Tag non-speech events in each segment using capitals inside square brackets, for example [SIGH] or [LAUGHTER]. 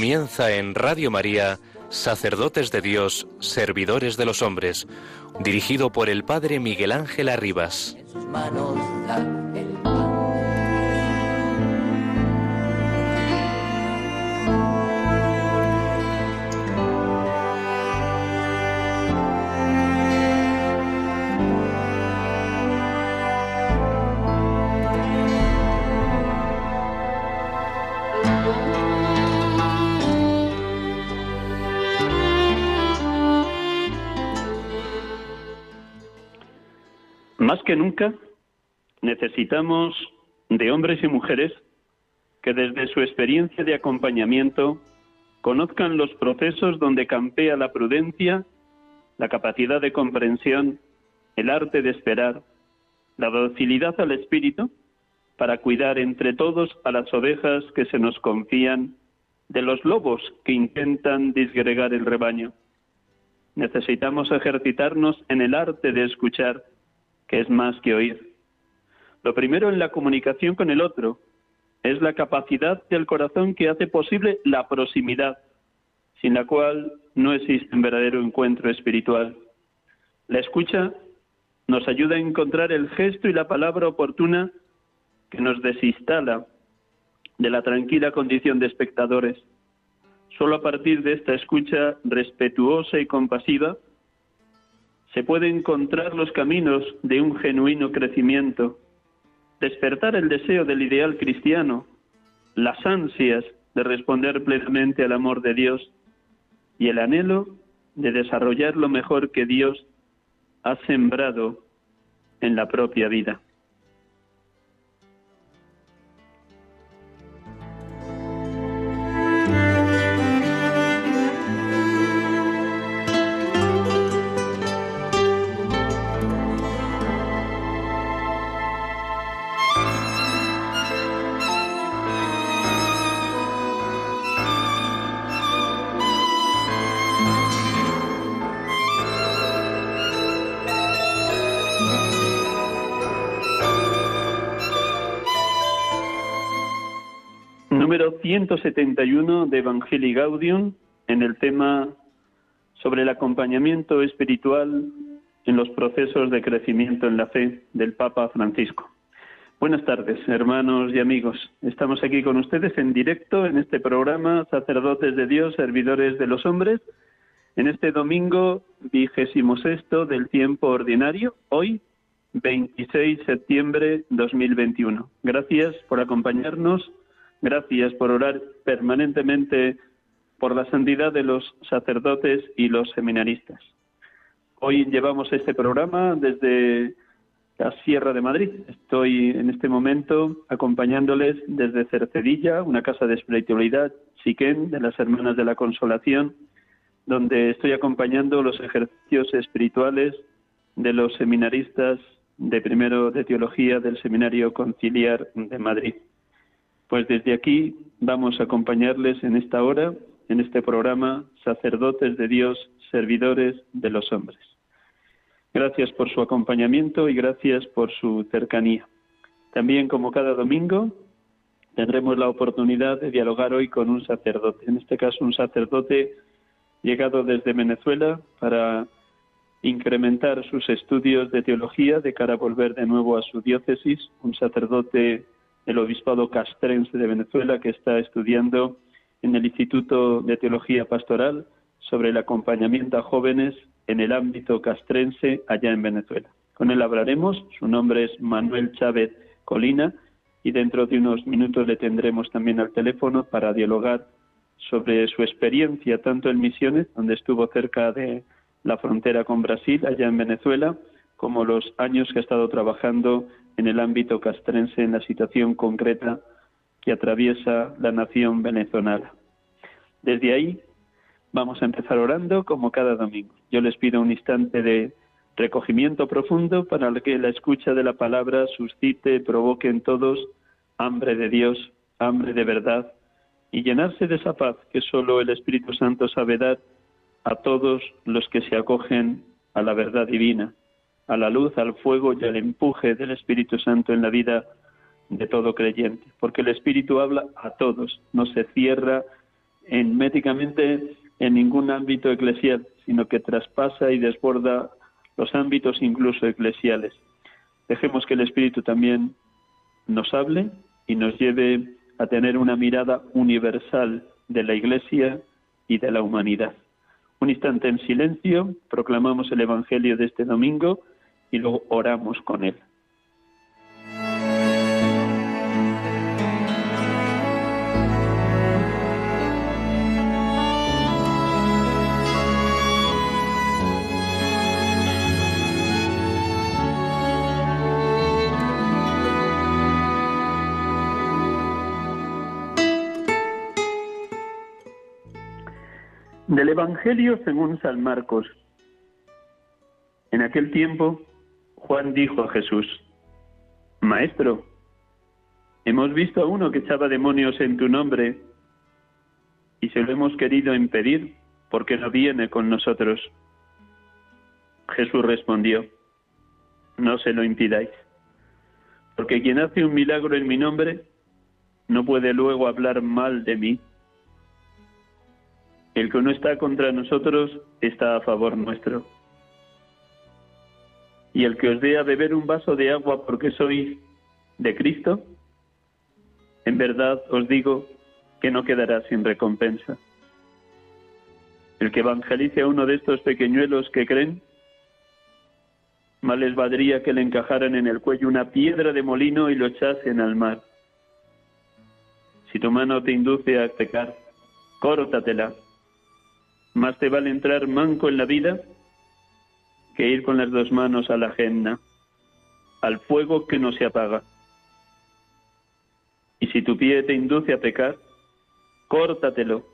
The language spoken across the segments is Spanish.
Comienza en Radio María, Sacerdotes de Dios, Servidores de los Hombres, dirigido por el Padre Miguel Ángel Arribas. En sus manos Más que nunca necesitamos de hombres y mujeres que desde su experiencia de acompañamiento conozcan los procesos donde campea la prudencia, la capacidad de comprensión, el arte de esperar, la docilidad al espíritu, para cuidar entre todos a las ovejas que se nos confían de los lobos que intentan disgregar el rebaño. Necesitamos ejercitarnos en el arte de escuchar, que es más que oír. Lo primero en la comunicación con el otro es la capacidad del corazón que hace posible la proximidad, sin la cual no existe un verdadero encuentro espiritual. La escucha nos ayuda a encontrar el gesto y la palabra oportuna que nos desinstala de la tranquila condición de espectadores. Solo a partir de esta escucha respetuosa y compasiva se pueden encontrar los caminos de un genuino crecimiento, despertar el deseo del ideal cristiano, las ansias de responder plenamente al amor de Dios. Y el anhelo de desarrollar lo mejor que Dios ha sembrado en la propia vida. 171 de Evangelii Gaudium en el tema sobre el acompañamiento espiritual en los procesos de crecimiento en la fe del Papa Francisco. Buenas tardes, hermanos y amigos. Estamos aquí con ustedes en directo en este programa Sacerdotes de Dios, Servidores de los Hombres, en este domingo vigésimo sexto del tiempo ordinario, hoy 26 de septiembre 2021. Gracias por acompañarnos Gracias por orar permanentemente por la santidad de los sacerdotes y los seminaristas. Hoy llevamos este programa desde la Sierra de Madrid. Estoy en este momento acompañándoles desde Cercedilla, una casa de espiritualidad, Siquén, de las Hermanas de la Consolación, donde estoy acompañando los ejercicios espirituales de los seminaristas de primero de teología del Seminario Conciliar de Madrid. Pues desde aquí vamos a acompañarles en esta hora, en este programa, sacerdotes de Dios, servidores de los hombres. Gracias por su acompañamiento y gracias por su cercanía. También, como cada domingo, tendremos la oportunidad de dialogar hoy con un sacerdote, en este caso un sacerdote llegado desde Venezuela para incrementar sus estudios de teología de cara a volver de nuevo a su diócesis, un sacerdote el Obispado Castrense de Venezuela, que está estudiando en el Instituto de Teología Pastoral sobre el acompañamiento a jóvenes en el ámbito castrense allá en Venezuela. Con él hablaremos, su nombre es Manuel Chávez Colina y dentro de unos minutos le tendremos también al teléfono para dialogar sobre su experiencia tanto en misiones, donde estuvo cerca de la frontera con Brasil, allá en Venezuela, como los años que ha estado trabajando en el ámbito castrense en la situación concreta que atraviesa la nación venezolana. Desde ahí vamos a empezar orando como cada domingo. Yo les pido un instante de recogimiento profundo para que la escucha de la palabra suscite, provoque en todos hambre de Dios, hambre de verdad y llenarse de esa paz que solo el Espíritu Santo sabe dar a todos los que se acogen a la verdad divina, a la luz, al fuego y al empuje del Espíritu Santo en la vida de todo creyente, porque el Espíritu habla a todos, no se cierra médicamente en ningún ámbito eclesial, sino que traspasa y desborda los ámbitos incluso eclesiales. Dejemos que el Espíritu también nos hable y nos lleve a tener una mirada universal de la Iglesia y de la humanidad. Un instante en silencio, proclamamos el Evangelio de este domingo y luego oramos con él. Del Evangelio según San Marcos. En aquel tiempo, Juan dijo a Jesús, Maestro, hemos visto a uno que echaba demonios en tu nombre y se lo hemos querido impedir porque no viene con nosotros. Jesús respondió, No se lo impidáis, porque quien hace un milagro en mi nombre no puede luego hablar mal de mí el que no está contra nosotros está a favor nuestro. Y el que os dé a beber un vaso de agua porque sois de Cristo, en verdad os digo que no quedará sin recompensa. El que evangelice a uno de estos pequeñuelos que creen, mal les valdría que le encajaran en el cuello una piedra de molino y lo echasen al mar. Si tu mano te induce a pecar, córtatela más te vale entrar manco en la vida que ir con las dos manos a la agenda, al fuego que no se apaga. Y si tu pie te induce a pecar, córtatelo.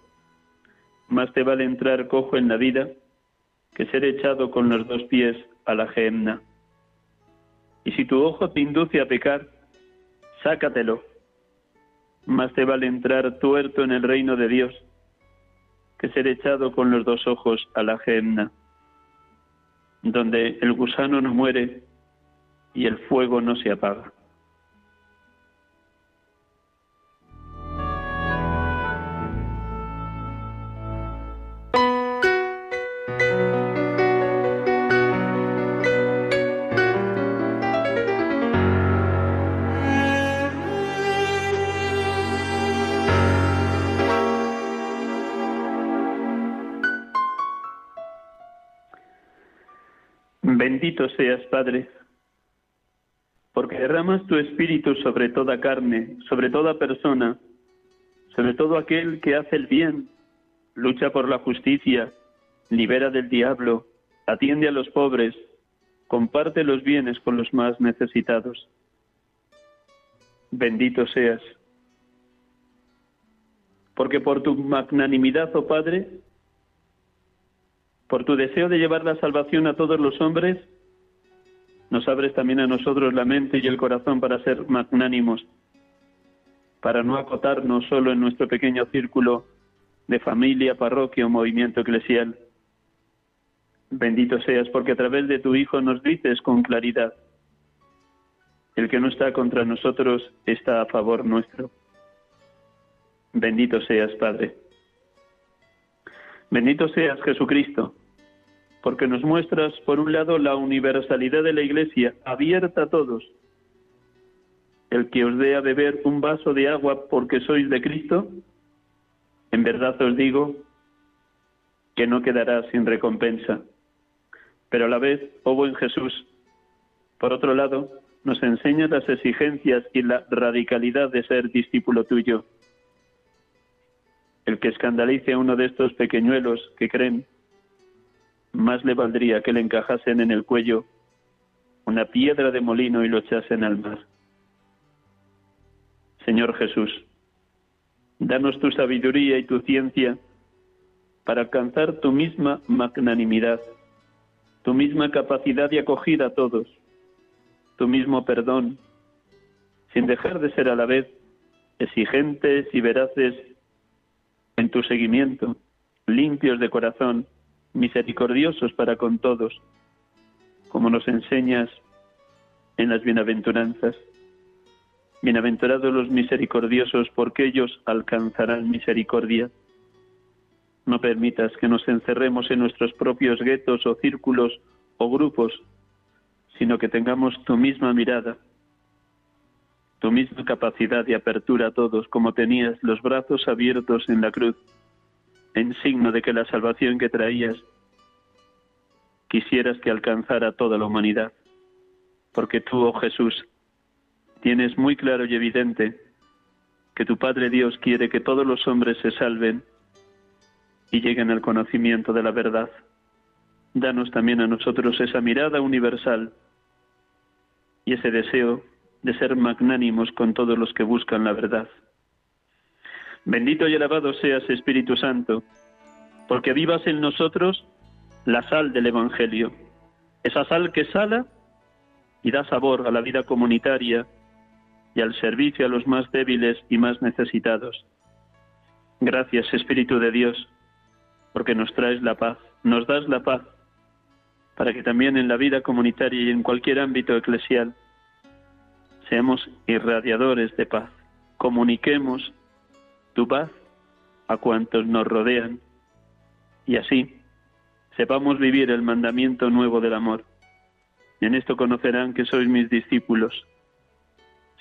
Más te vale entrar cojo en la vida que ser echado con los dos pies a la agenda. Y si tu ojo te induce a pecar, sácatelo. Más te vale entrar tuerto en el reino de Dios que ser echado con los dos ojos a la gemna, donde el gusano no muere y el fuego no se apaga. Bendito seas, Padre, porque derramas tu espíritu sobre toda carne, sobre toda persona, sobre todo aquel que hace el bien, lucha por la justicia, libera del diablo, atiende a los pobres, comparte los bienes con los más necesitados. Bendito seas, porque por tu magnanimidad, oh Padre, por tu deseo de llevar la salvación a todos los hombres, nos abres también a nosotros la mente y el corazón para ser magnánimos, para no acotarnos solo en nuestro pequeño círculo de familia, parroquia o movimiento eclesial. Bendito seas porque a través de tu Hijo nos dices con claridad, el que no está contra nosotros está a favor nuestro. Bendito seas, Padre. Bendito seas Jesucristo, porque nos muestras, por un lado, la universalidad de la Iglesia, abierta a todos. El que os dé a beber un vaso de agua porque sois de Cristo, en verdad os digo que no quedará sin recompensa. Pero a la vez, oh buen Jesús, por otro lado, nos enseña las exigencias y la radicalidad de ser discípulo tuyo el que escandalice a uno de estos pequeñuelos que creen, más le valdría que le encajasen en el cuello una piedra de molino y lo echasen al mar. Señor Jesús, danos tu sabiduría y tu ciencia para alcanzar tu misma magnanimidad, tu misma capacidad de acogida a todos, tu mismo perdón, sin dejar de ser a la vez exigentes y veraces en tu seguimiento, limpios de corazón, misericordiosos para con todos, como nos enseñas en las bienaventuranzas. Bienaventurados los misericordiosos, porque ellos alcanzarán misericordia. No permitas que nos encerremos en nuestros propios guetos o círculos o grupos, sino que tengamos tu misma mirada, tu misma capacidad de apertura a todos, como tenías los brazos abiertos en la cruz, en signo de que la salvación que traías quisieras que alcanzara toda la humanidad, porque tú, oh Jesús, tienes muy claro y evidente que tu Padre Dios quiere que todos los hombres se salven y lleguen al conocimiento de la verdad. Danos también a nosotros esa mirada universal y ese deseo de ser magnánimos con todos los que buscan la verdad. Bendito y alabado seas, Espíritu Santo, porque vivas en nosotros la sal del Evangelio, esa sal que sala y da sabor a la vida comunitaria y al servicio a los más débiles y más necesitados. Gracias, Espíritu de Dios, porque nos traes la paz, nos das la paz, para que también en la vida comunitaria y en cualquier ámbito eclesial seamos irradiadores de paz, comuniquemos tu paz a cuantos nos rodean y así sepamos vivir el mandamiento nuevo del amor. En esto conocerán que sois mis discípulos,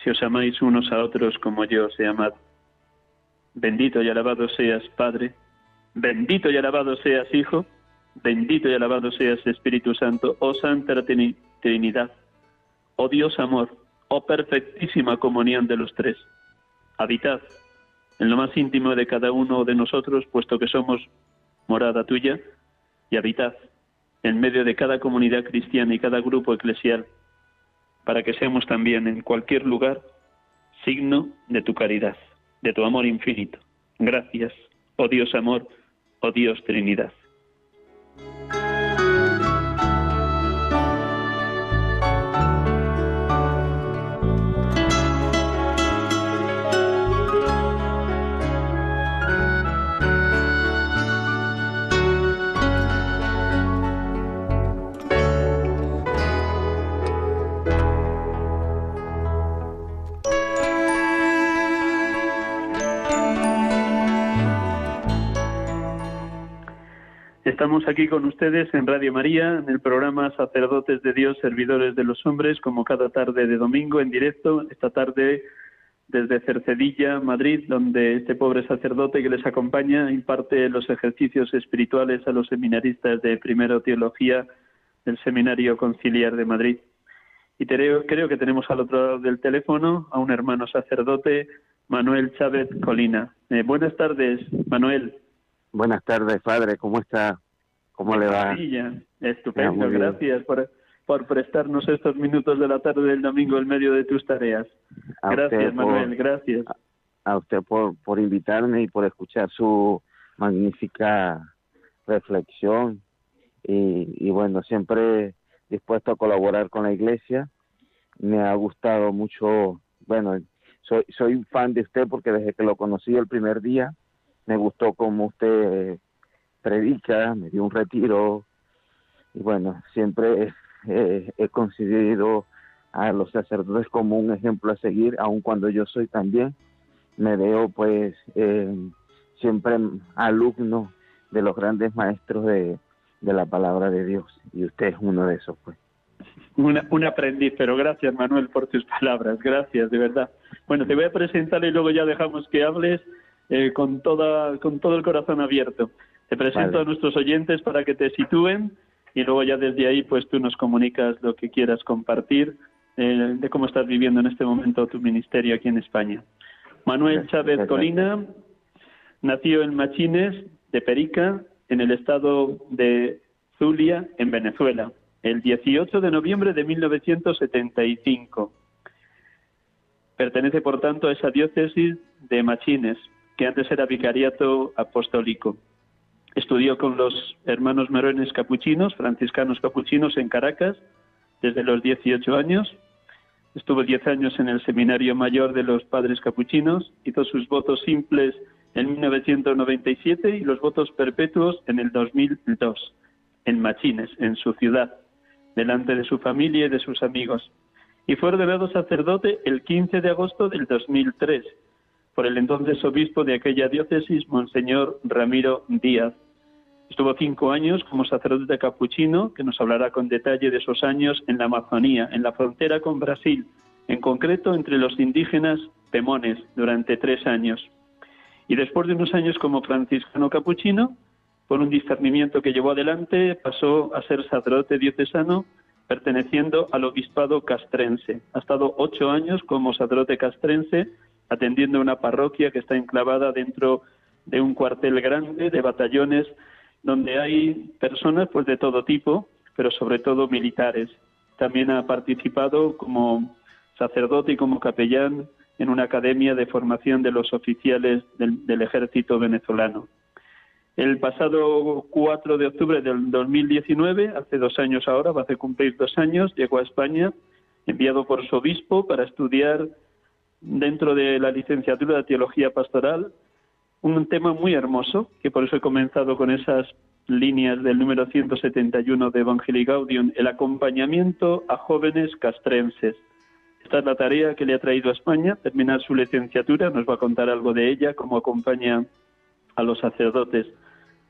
si os amáis unos a otros como yo os he amado. Bendito y alabado seas, Padre, Bendito y alabado seas, Hijo, bendito y alabado seas, Espíritu Santo, oh Santa Trinidad, oh Dios amor, oh perfectísima comunión de los tres. Habitad en lo más íntimo de cada uno de nosotros, puesto que somos morada tuya, y habitad en medio de cada comunidad cristiana y cada grupo eclesial, para que seamos también en cualquier lugar signo de tu caridad, de tu amor infinito. Gracias, oh Dios amor, oh Dios Trinidad. Estamos aquí con ustedes en Radio María, en el programa Sacerdotes de Dios, Servidores de los Hombres, como cada tarde de domingo en directo, esta tarde desde Cercedilla, Madrid, donde este pobre sacerdote que les acompaña imparte los ejercicios espirituales a los seminaristas de Primero Teología del Seminario Conciliar de Madrid. Y creo, creo que tenemos al otro lado del teléfono a un hermano sacerdote, Manuel Chávez Colina. Eh, buenas tardes, Manuel. Buenas tardes, padre, ¿cómo está? ¿Cómo le va? Estupendo, gracias por, por prestarnos estos minutos de la tarde del domingo en medio de tus tareas. gracias, Manuel, gracias. A usted por, por invitarme y por escuchar su magnífica reflexión y, y bueno, siempre dispuesto a colaborar con la iglesia. Me ha gustado mucho, bueno, soy, soy un fan de usted porque desde que lo conocí el primer día, me gustó como usted predica, me dio un retiro. Y bueno, siempre he considerado a los sacerdotes como un ejemplo a seguir, aun cuando yo soy también, me veo pues eh, siempre alumno de los grandes maestros de, de la palabra de Dios. Y usted es uno de esos pues. un aprendiz, pero gracias Manuel por tus palabras, gracias de verdad. Bueno, te voy a presentar y luego ya dejamos que hables eh, con, toda, con todo el corazón abierto. Te presento a nuestros oyentes para que te sitúen y luego ya desde ahí pues tú nos comunicas lo que quieras compartir eh, de cómo estás viviendo en este momento tu ministerio aquí en España. Manuel Chávez Colina nació en Machines de Perica, en el estado de Zulia, en Venezuela, el 18 de noviembre de 1975. Pertenece, por tanto, a esa diócesis de Machines, que antes era vicariato apostólico. Estudió con los hermanos merones capuchinos, franciscanos capuchinos en Caracas, desde los 18 años. Estuvo 10 años en el Seminario Mayor de los Padres Capuchinos, hizo sus votos simples en 1997 y los votos perpetuos en el 2002, en Machines, en su ciudad, delante de su familia y de sus amigos. Y fue ordenado sacerdote el 15 de agosto del 2003 por el entonces obispo de aquella diócesis, Monseñor Ramiro Díaz. Estuvo cinco años como sacerdote capuchino, que nos hablará con detalle de esos años en la Amazonía, en la frontera con Brasil, en concreto entre los indígenas Pemones, durante tres años. Y después de unos años como franciscano capuchino, por un discernimiento que llevó adelante, pasó a ser sacerdote diocesano perteneciendo al obispado castrense. Ha estado ocho años como sacerdote castrense atendiendo una parroquia que está enclavada dentro de un cuartel grande de batallones donde hay personas pues de todo tipo, pero sobre todo militares. También ha participado como sacerdote y como capellán en una academia de formación de los oficiales del, ejército venezolano. El pasado 4 de octubre del 2019, hace dos años ahora, va a cumplir dos años, llegó a España, enviado por su obispo para estudiar dentro de la licenciatura de Teología Pastoral un tema muy hermoso, que por eso he comenzado con esas líneas del número 171 de Evangelii Gaudium, el acompañamiento a jóvenes castrenses. Esta es la tarea que le ha traído a España, terminar su licenciatura, nos va a contar algo de ella, cómo acompaña a los sacerdotes.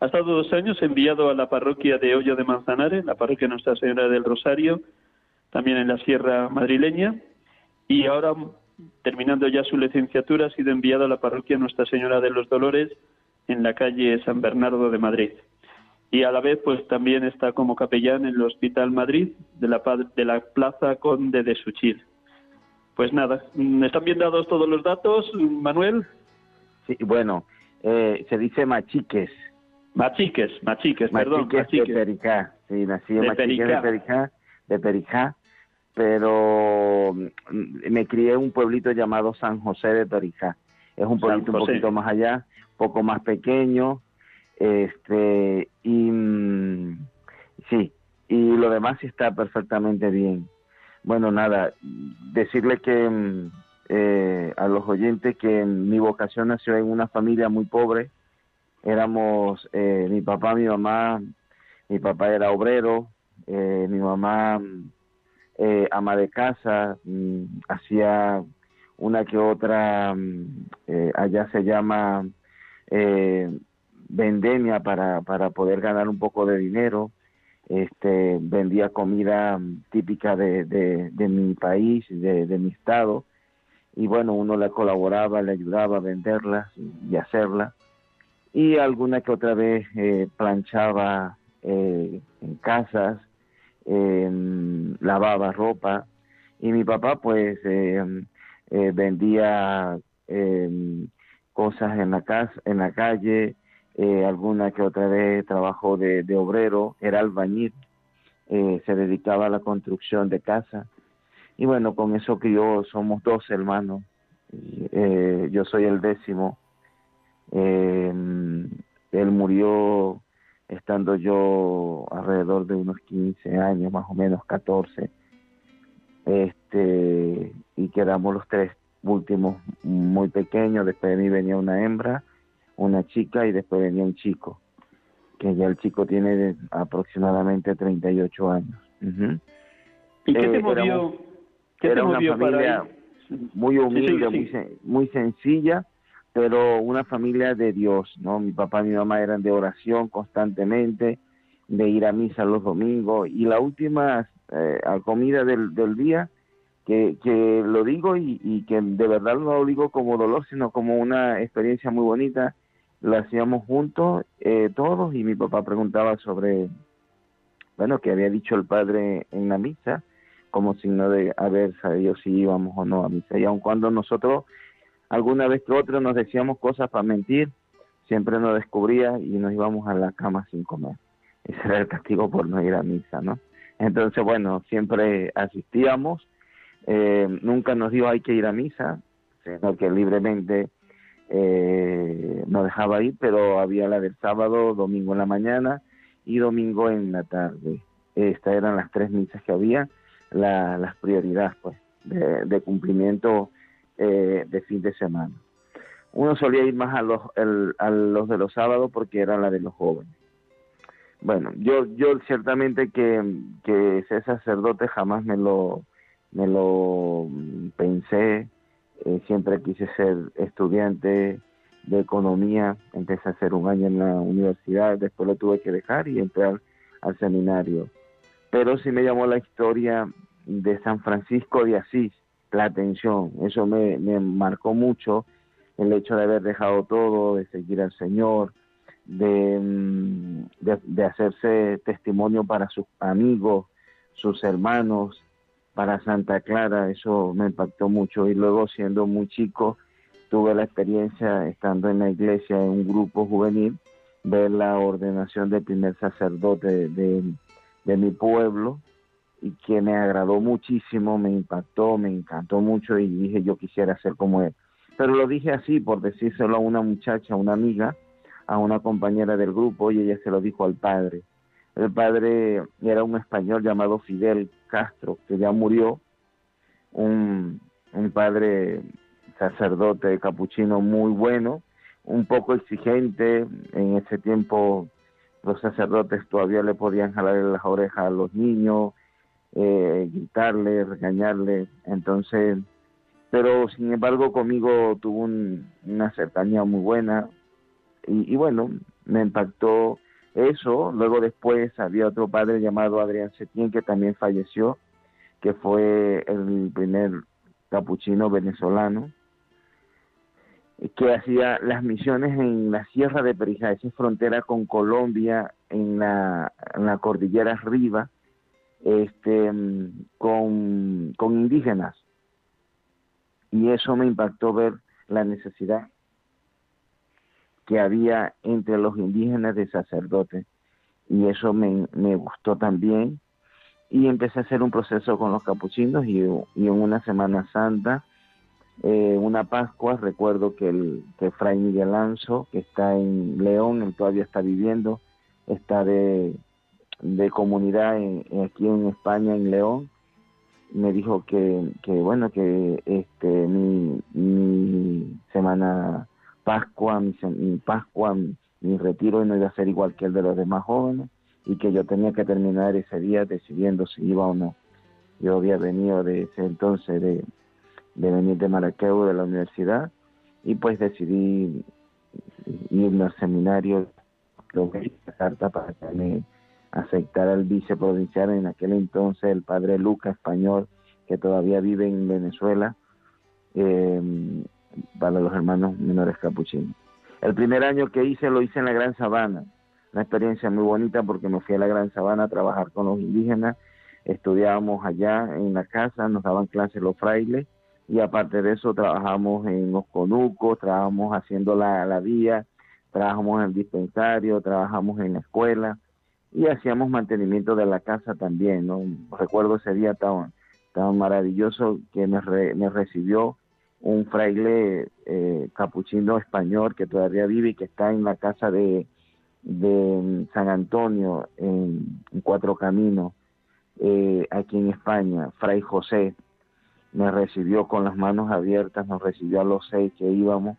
Ha estado dos años enviado a la parroquia de Hoyo de Manzanares, la parroquia Nuestra Señora del Rosario, también en la Sierra Madrileña, y ahora terminando ya su licenciatura, ha sido enviado a la parroquia Nuestra Señora de los Dolores en la calle San Bernardo de Madrid. Y a la vez, pues también está como capellán en el Hospital Madrid de la, de la Plaza Conde de Suchil. Pues nada, ¿están bien dados todos los datos, Manuel? Sí, bueno, eh, se dice machiques. Machiques, machiques, perdón. Machiques de Pericá. Sí, nací en Machiques de Pericá, de Pericá pero mm, me crié en un pueblito llamado San José de Torijá. Es un pueblito un poquito más allá, poco más pequeño, este y mm, sí, y lo demás está perfectamente bien. Bueno, nada, decirle que mm, eh, a los oyentes que mi vocación nació en una familia muy pobre. Éramos eh, mi papá, mi mamá, mi papá era obrero, eh, mi mamá eh, ama de casa, mm, hacía una que otra, mm, eh, allá se llama eh, vendemia para, para poder ganar un poco de dinero, este, vendía comida mm, típica de, de, mi país, de, de mi estado, y bueno, uno le colaboraba, le ayudaba a venderla y hacerla, y alguna que otra vez eh, planchaba en casas, eh, lavaba ropa y mi papá pues em, eh, vendía em, cosas en la casa, en la calle, eh, alguna que otra vez trabajó de, obrero, era albañil, eh, se dedicaba a la construcción de casa. Y bueno con eso yo somos dos hermanos, yo soy el décimo, em, él murió estando yo alrededor de unos 15 años, más o menos 14, este, y quedamos los tres últimos muy pequeños, después de mí venía una hembra, una chica y después venía un chico, que ya el chico tiene aproximadamente 38 años. ¿Y qué te eh, movió? era una familia muy humilde, Muy, muy sencilla, pero una familia de Dios, ¿no? Mi papá y mi mamá eran de oración constantemente, de ir a misa los domingos y la última eh, comida del, día, que, que lo digo y, y, que de verdad no lo digo como dolor, sino como una experiencia muy bonita, lo hacíamos juntos eh, todos y mi papá preguntaba sobre, bueno, que había dicho el padre en la misa, como signo de haber sabido si íbamos o no a misa. Y aun cuando nosotros alguna vez que otra nos decíamos cosas para mentir, siempre nos descubría y nos íbamos a la cama sin comer. ese era el castigo por no ir a misa, ¿no? Entonces, bueno, siempre asistíamos, eh, nunca nos dijo hay que ir a misa, sino que libremente eh, nos dejaba ir, pero había la del sábado, domingo en la mañana y domingo en la tarde. Estas eran las tres misas que había, las prioridades pues, de, cumplimiento eh, de fin de semana. Uno solía ir más a los, a los de los sábados porque era la de los jóvenes. Bueno, yo, yo ciertamente que, que ser sacerdote jamás me lo, me lo pensé, eh, siempre quise ser estudiante de economía, empecé a hacer un año en la universidad, después lo tuve que dejar y entrar al seminario. Pero sí me llamó la historia de San Francisco de Asís, la atención, eso me, marcó mucho el hecho de haber dejado todo, de seguir al Señor, de, mm, de, hacerse testimonio para sus amigos, sus hermanos, para Santa Clara, eso me impactó mucho. Y luego, siendo muy chico, tuve la experiencia, estando en la iglesia, en un grupo juvenil, ver la ordenación del primer sacerdote de, de mi pueblo y que me agradó muchísimo, me impactó, me encantó mucho y dije yo quisiera ser como él. Pero lo dije así por decírselo a una muchacha, a una amiga, a una compañera del grupo y ella se lo dijo al padre. El padre era un español llamado Fidel Castro, que ya murió, un, un padre sacerdote capuchino muy bueno, un poco exigente. En ese tiempo los sacerdotes todavía le podían jalar las orejas a los niños, eh, gritarle, regañarle. Entonces, pero sin embargo conmigo tuvo una cercanía muy buena, y, bueno, me impactó eso. Luego después había otro padre llamado Adrián Setién que también falleció, que fue el primer capuchino venezolano que hacía las misiones en la Sierra de Perijá, esa frontera con Colombia, en la, en la cordillera arriba, este, con, con indígenas. Y eso me impactó ver la necesidad que había entre los indígenas de sacerdotes. Y eso me, me gustó también. Y empecé a hacer un proceso con los capuchinos y, y en una Semana Santa, eh, una Pascua, recuerdo que, el, que Fray Miguel Anzo, que está en León, él todavía está viviendo, está de, de comunidad aquí en España, en León, me dijo que, que bueno, que este mi, mi semana Pascua, mi, Pascua, mi, retiro no iba a ser igual que el de los demás jóvenes y que yo tenía que terminar ese día decidiendo si iba o no. Yo había venido de ese entonces de, venir de Maracaibo, de la universidad, y pues decidí irme al seminario, la carta para que me aceptara el viceprovincial en aquel entonces, el padre Luca, español, que todavía vive en Venezuela, eh, para los hermanos menores capuchinos. El primer año que hice lo hice en la Gran Sabana, una experiencia muy bonita porque me fui a la Gran Sabana a trabajar con los indígenas, estudiábamos allá en la casa, nos daban clases los frailes y aparte de eso trabajamos en los conucos, trabajamos haciendo la, la vía, trabajamos en el dispensario, trabajamos en la escuela y hacíamos mantenimiento de la casa también, ¿no? Recuerdo ese día tan, maravilloso que me, me recibió un fraile eh, capuchino español que todavía vive y que está en la casa de, de San Antonio, en, Cuatro Caminos, eh, aquí en España, Fray José, me recibió con las manos abiertas, nos recibió a los seis que íbamos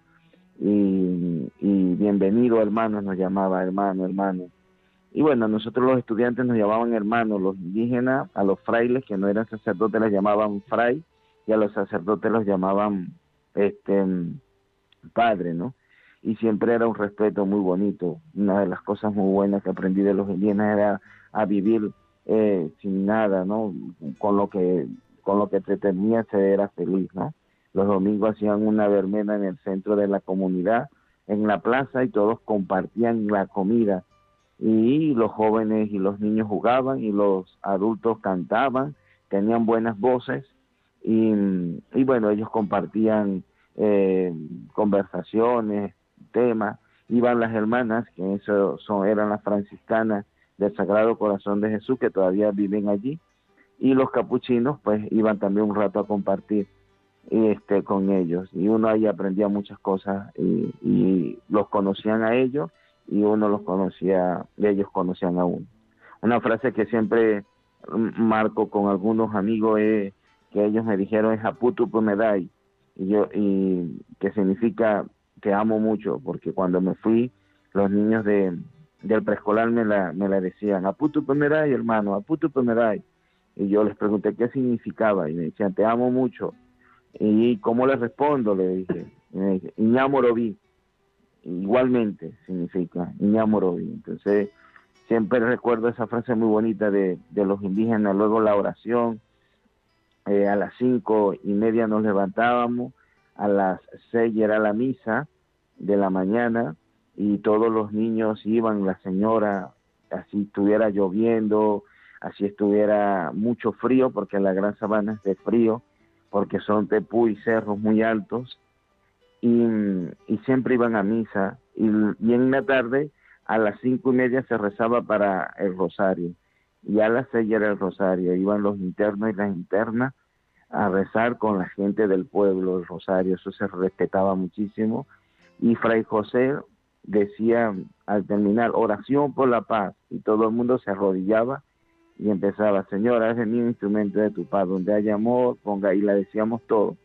y, y bienvenido hermano, nos llamaba hermano, hermano. Y bueno, nosotros los estudiantes nos llamaban hermanos, los indígenas, a los frailes que no eran sacerdotes les llamaban fray y a los sacerdotes los llamaban este padre, ¿no? Y siempre era un respeto muy bonito. Una de las cosas muy buenas que aprendí de los indígenas era a vivir eh, sin nada, ¿no? Con lo que con lo que te tenía se era feliz, ¿no? Los domingos hacían una vermena en el centro de la comunidad, en la plaza, y todos compartían la comida. Y los jóvenes y los niños jugaban y los adultos cantaban, tenían buenas voces y, bueno, ellos compartían eh, conversaciones, temas, iban las hermanas, que eso son, eran las franciscanas del Sagrado Corazón de Jesús que todavía viven allí. Y los capuchinos pues iban también un rato a compartir este con ellos. Y uno ahí aprendía muchas cosas y, y los conocían a ellos y uno los conocía ellos conocían a uno. Una frase que siempre marco con algunos amigos es que ellos me dijeron es aputu y yo y que significa que amo mucho porque cuando me fui los niños de del preescolar me la, me la decían aputu medai hermano aputu medai y yo les pregunté qué significaba y me decían te amo mucho y cómo les respondo le dije. Y me dije Iñamoroví igualmente significa Iñamoroví entonces siempre recuerdo esa frase muy bonita de, de los indígenas luego la oración eh, a las cinco y media nos levantábamos, a las seis era la misa de la mañana y todos los niños iban, la señora, así estuviera lloviendo, así estuviera mucho frío, porque la Gran Sabana es de frío, porque son tepú y cerros muy altos, y, siempre iban a misa, y, en la tarde a las cinco y media se rezaba para el rosario y a las seis era el rosario, iban los internos y las internas a rezar con la gente del pueblo el rosario, eso se respetaba muchísimo. Y Fray José decía al terminar oración por la paz y todo el mundo se arrodillaba y empezaba, Señora, es mi instrumento de tu paz, donde haya amor, ponga, y la decíamos todo.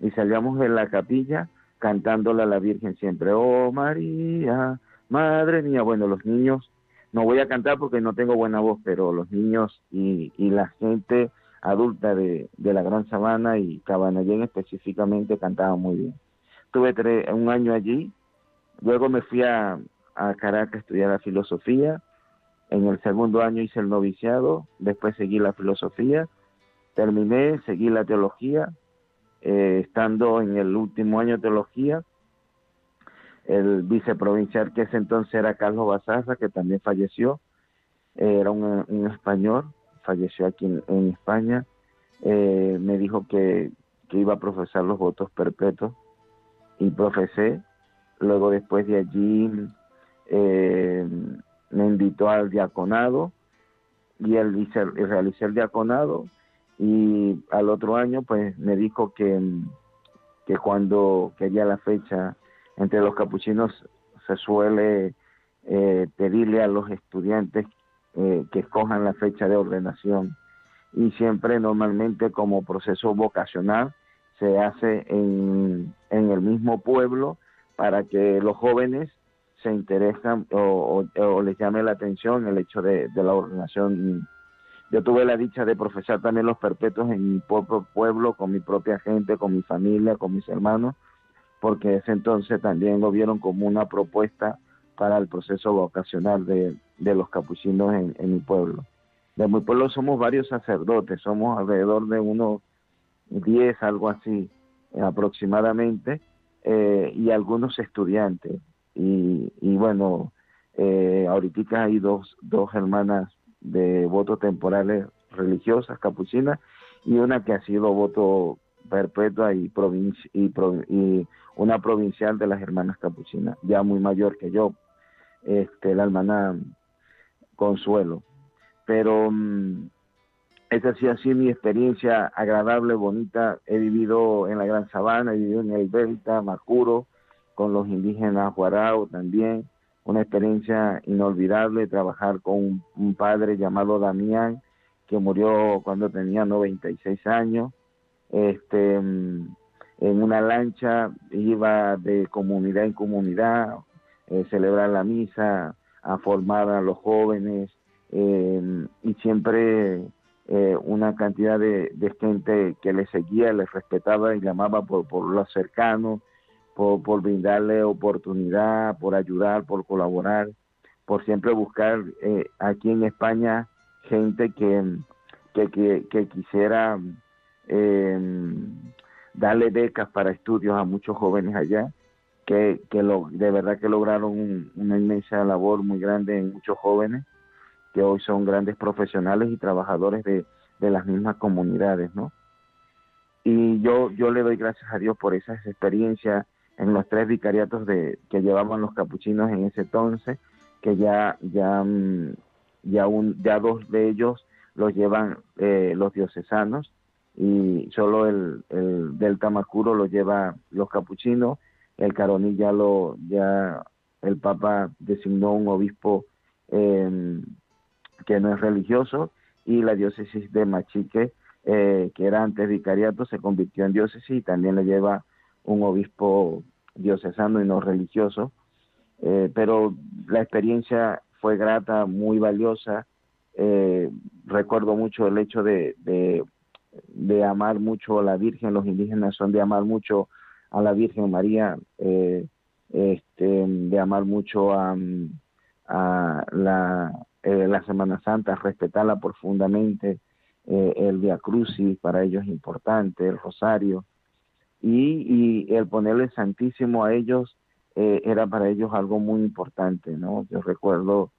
Y salíamos de la capilla cantándole a la Virgen siempre, oh María, Madre mía, bueno, los niños no voy a cantar porque no tengo buena voz, pero los niños y, la gente adulta de, de, la Gran Sabana y Cabanallén específicamente cantaban muy bien. Tuve un año allí, luego me fui a, a Caracas a estudiar la filosofía, en el segundo año hice el noviciado, después seguí la filosofía, terminé, seguí la teología, eh, estando en el último año de teología, el viceprovincial que ese entonces era Carlos Basaza, que también falleció, eh, era un, español, falleció aquí en, España, eh, me dijo que, iba a profesar los votos perpetuos y profesé. Luego después de allí eh, me invitó al diaconado y hice, realicé el diaconado y al otro año pues me dijo que, que cuando quería la fecha entre los capuchinos se suele eh, pedirle a los estudiantes eh, que escojan la fecha de ordenación y siempre normalmente como proceso vocacional se hace en, en el mismo pueblo para que los jóvenes se interesan o, o, les llame la atención el hecho de, de, la ordenación. Yo tuve la dicha de profesar también los perpetuos en mi propio pueblo, con mi propia gente, con mi familia, con mis hermanos, porque ese entonces también lo vieron como una propuesta para el proceso vocacional de, de los capuchinos en, en, mi pueblo. De mi pueblo somos varios sacerdotes, somos alrededor de unos 10, algo así aproximadamente, eh, y algunos estudiantes. Y, y bueno, eh, ahorita hay dos, dos hermanas de votos temporales religiosas capuchinas y una que ha sido voto perpetua y, y, y, una provincial de las hermanas capuchinas, ya muy mayor que yo, este, la hermana Consuelo. Pero um, esa sí ha sido mi experiencia agradable, bonita. He vivido en la Gran Sabana, he vivido en el Delta, Macuro, con los indígenas Guarao también. Una experiencia inolvidable trabajar con un padre llamado Damián, que murió cuando tenía 96 años. Este, mm, en una lancha, iba de comunidad en comunidad, eh, celebrar la misa, a formar a los jóvenes eh, y siempre eh, una cantidad de, gente que le seguía, le respetaba y llamaba por, por los cercanos, por, brindarle oportunidad, por ayudar, por colaborar, por siempre buscar eh, aquí en España gente que, que, quisiera eh, darle becas para estudios a muchos jóvenes allá, que, que lo, de verdad que lograron una inmensa labor muy grande en muchos jóvenes, que hoy son grandes profesionales y trabajadores de, de las mismas comunidades, ¿no? Y yo, yo le doy gracias a Dios por esas experiencias en los tres vicariatos de, que llevaban los capuchinos en ese entonces, que ya, ya mm, y aún ya dos de ellos los llevan eh, los diocesanos y solo el, el del Tamacuro lo lleva los capuchinos, el Caroní ya lo, ya el Papa designó un obispo eh, que no es religioso y la diócesis de Machique, eh, que era antes vicariato, se convirtió en diócesis y también le lleva un obispo diocesano y no religioso. Eh, pero la experiencia fue grata, muy valiosa. Eh, recuerdo mucho el hecho de, de, amar mucho a la Virgen, los indígenas son de amar mucho a la Virgen María, eh, este, de amar mucho a, la, la Semana Santa, respetarla profundamente, el Via Crucis para ellos es importante, el Rosario, y, y el ponerle Santísimo a ellos eh, era para ellos algo muy importante, ¿no? Yo recuerdo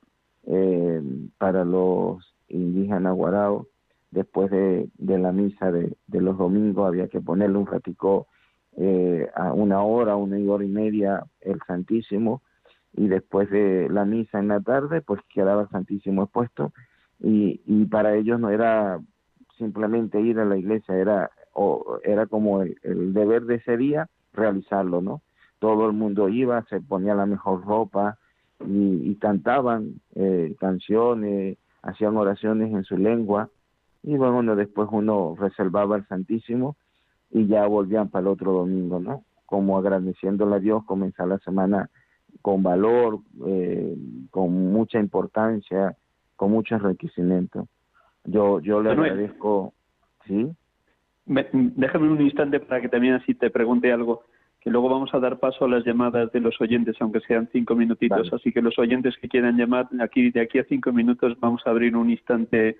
eh, para los indígenas guaraos, después de, la misa de, los domingos había que ponerle un ratico eh, a una hora, una hora y media el Santísimo y después de la misa en la tarde pues quedaba Santísimo expuesto y, y para ellos no era simplemente ir a la iglesia, era, o, era como el deber de ese día realizarlo, ¿no? todo el mundo iba, se ponía la mejor ropa y, cantaban eh, canciones, hacían oraciones en su lengua y bueno, después uno reservaba el Santísimo y ya volvían para el otro domingo, ¿no? Como agradeciéndole a Dios, comenzar la semana con valor, eh, con mucha importancia, con mucho enriquecimiento. Yo, yo le agradezco, ¿sí? Déjame un instante para que también así te pregunte algo que luego vamos a dar paso a las llamadas de los oyentes, aunque sean cinco minutitos. Así que los oyentes que quieran llamar, aquí de aquí a cinco minutos vamos a abrir un instante.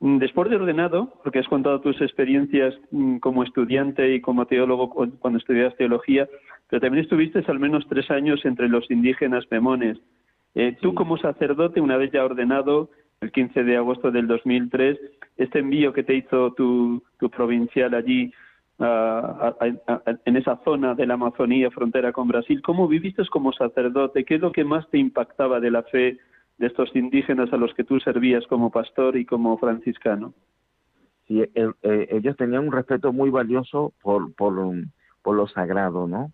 Mm, después de ordenado, porque has contado tus experiencias mm, como estudiante y como teólogo cuando estudias teología, pero también estuviste al menos tres años entre los indígenas memones. Eh, tú como sacerdote, una vez ya ordenado, el 15 de agosto del 2003, este envío que te hizo tu, tu provincial allí en esa zona de la Amazonía, frontera con Brasil. ¿Cómo viviste como sacerdote? ¿Qué es lo que más te impactaba de la fe de estos indígenas a los que tú servías como pastor y como franciscano? Sí, eh, ellos tenían un respeto muy valioso por, por, por lo sagrado, ¿no?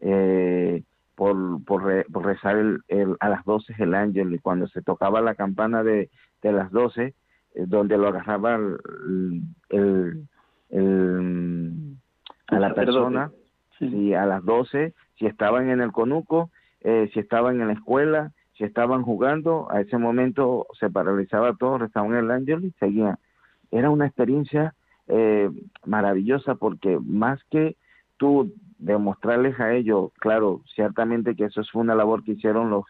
Eh, por, por, rezar el, a las doce el ángel y cuando se tocaba la campana de, de las doce, eh, donde lo agarraba el el, a la persona, si a las 12, si estaban en el conuco, eh, si estaban en la escuela, si estaban jugando, a ese momento se paralizaba todo, en el ángel y seguían. Era una experiencia eh, maravillosa porque más que tú demostrarles a ellos, claro, ciertamente que eso fue una labor que hicieron los,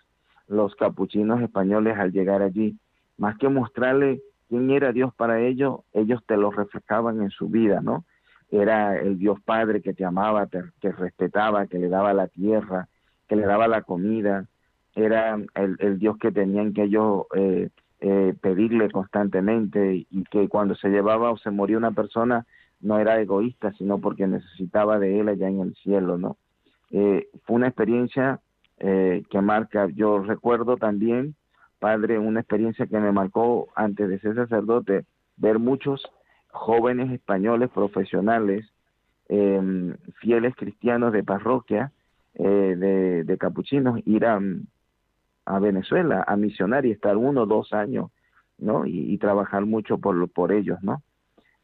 los capuchinos españoles al llegar allí, más que mostrarle quién era Dios para ellos, ellos te lo reflejaban en su vida, ¿no? Era el Dios Padre que te amaba, que respetaba, que le daba la tierra, que le daba la comida, era el, Dios que tenían que ellos eh, eh, pedirle constantemente y que cuando se llevaba o se moría una persona no era egoísta, sino porque necesitaba de él allá en el cielo, ¿no? Eh, fue una experiencia que marca, yo recuerdo también padre, una experiencia que me marcó antes de ser sacerdote, ver muchos jóvenes españoles profesionales, em, fieles cristianos de parroquia, eh, de, capuchinos, ir a, Venezuela a misionar y estar uno o dos años, ¿no? Y, trabajar mucho por, por ellos, ¿no?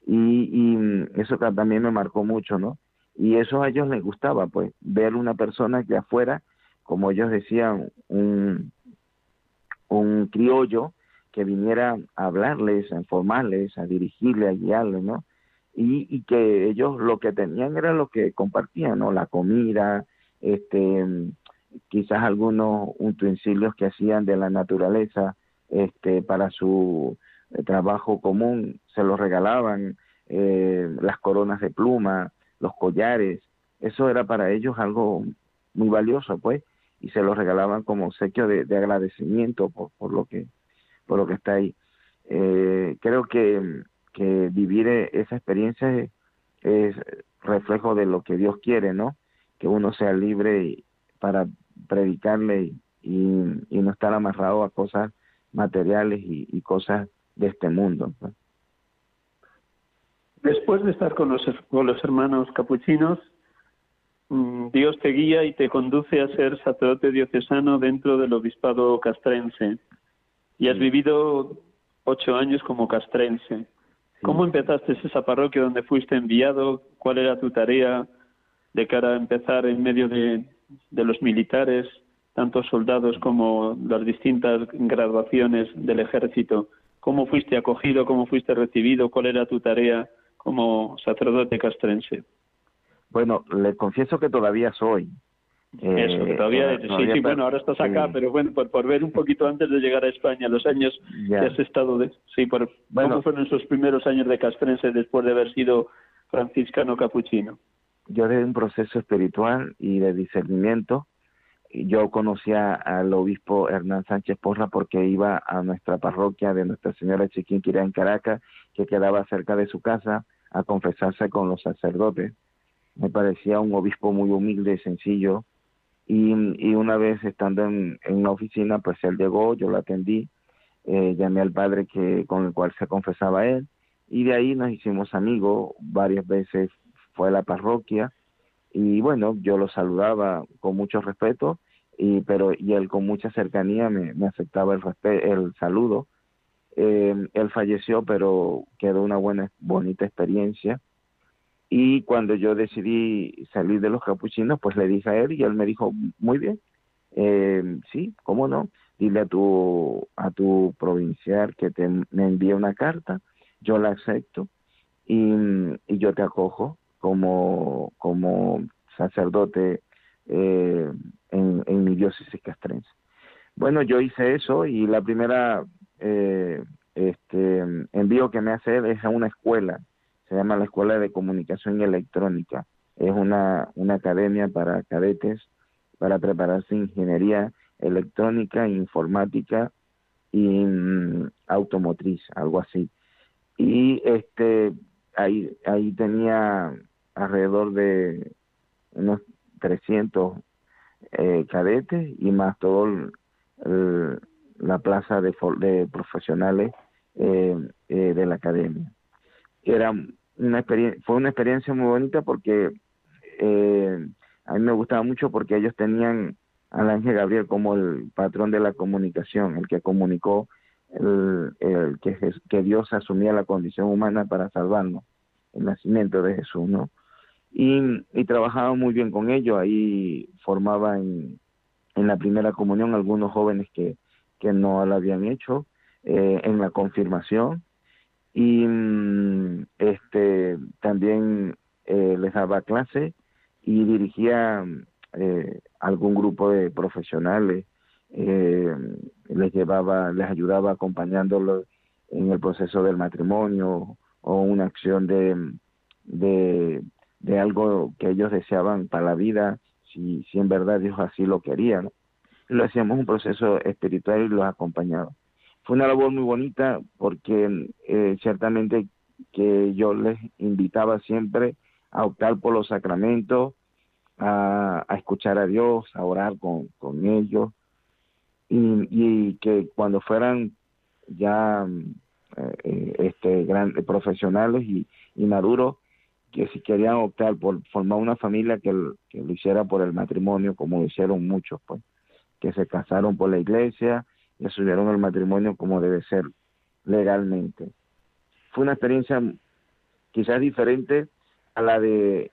Y, y eso también me marcó mucho, ¿no? Y eso a ellos les gustaba, pues, ver una persona que afuera, como ellos decían, un, un criollo que viniera a hablarles, a informarles, a dirigirles, a guiarles, ¿no? Y, y que ellos lo que tenían era lo que compartían, ¿no? La comida, este, quizás algunos utensilios que hacían de la naturaleza, este, para su eh, trabajo común, se los regalaban, eh, las coronas de pluma, los collares, eso era para ellos algo muy valioso, pues, y se lo regalaban como obsequio de, agradecimiento por, por, lo que por lo que está ahí. Eh, creo que, que vivir esa experiencia es, reflejo de lo que Dios quiere, ¿no? Que uno sea libre para predicarle y, y, no estar amarrado a cosas materiales y, cosas de este mundo. Después de estar con los, con los hermanos capuchinos, mm, Dios te guía y te conduce a ser sacerdote diocesano dentro del obispado castrense. Y has vivido ocho años como castrense. ¿Cómo empezaste esa parroquia donde fuiste enviado? ¿Cuál era tu tarea de cara a empezar en medio de, de los militares, tanto soldados como las distintas graduaciones del ejército? ¿Cómo fuiste acogido? ¿Cómo fuiste recibido? ¿Cuál era tu tarea como sacerdote castrense? Bueno, le confieso que todavía soy. Eso, que todavía, eh, sí, sí, bueno, ahora estás acá, pero bueno, por, por, ver un poquito antes de llegar a España, los años que has estado, de, sí, por, bueno, ¿cómo fueron esos primeros años de castrense después de haber sido franciscano capuchino? Yo de un proceso espiritual y de discernimiento, yo conocía al obispo Hernán Sánchez Porra porque iba a nuestra parroquia de Nuestra Señora Chiquinquirá en Caracas, que quedaba cerca de su casa, a confesarse con los sacerdotes. Me parecía un obispo muy humilde, sencillo, y, una vez estando en, en la oficina, pues él llegó, yo lo atendí, eh, llamé al padre que con el cual se confesaba él, y de ahí nos hicimos amigos, varias veces fue a la parroquia, y bueno, yo lo saludaba con mucho respeto, y pero y él con mucha cercanía me, me aceptaba el el saludo. Eh, él falleció pero quedó una buena bonita experiencia. Y cuando yo decidí salir de los capuchinos, pues le dije a él y él me dijo, muy bien, eh, sí, cómo no, dile a tu, a tu provincial que te, me envíe una carta, yo la acepto y, y yo te acojo como, como sacerdote eh, en, mi diócesis castrense. Bueno, yo hice eso y la primera eh, este envío que me hace es a una escuela se llama la Escuela de Comunicación Electrónica. Es una, una academia para cadetes para prepararse en ingeniería electrónica, informática y mm, automotriz, algo así. Y este ahí ahí tenía alrededor de unos 300 eh, cadetes y más todo la plaza de, de profesionales eh, eh, de la academia era una experiencia, fue una experiencia muy bonita porque eh, a mí me gustaba mucho porque ellos tenían al ángel Gabriel como el patrón de la comunicación, el que comunicó el, el que, que Dios asumía la condición humana para salvarnos, el nacimiento de Jesús, ¿no? Y, y trabajaba muy bien con ellos, ahí formaba en, en la primera comunión algunos jóvenes que, que no la habían hecho, eh, en la confirmación, y mm, este también eh, les daba clase y dirigía eh, algún grupo de profesionales eh, les llevaba les ayudaba acompañándolos en el proceso del matrimonio o una acción de, de, de algo que ellos deseaban para la vida si, si en verdad Dios así lo quería lo hacíamos un proceso espiritual y los acompañaba. Fue una labor muy bonita porque eh, ciertamente que yo les invitaba siempre a optar por los sacramentos, a, escuchar a Dios, a orar con, con ellos. Y, que cuando fueran ya eh, este profesionales y, maduros que si querían optar por formar una familia que, lo hiciera por el matrimonio como lo hicieron muchos pues que se casaron por la iglesia y asumieron el matrimonio como debe ser legalmente. Fue una experiencia quizás diferente a la de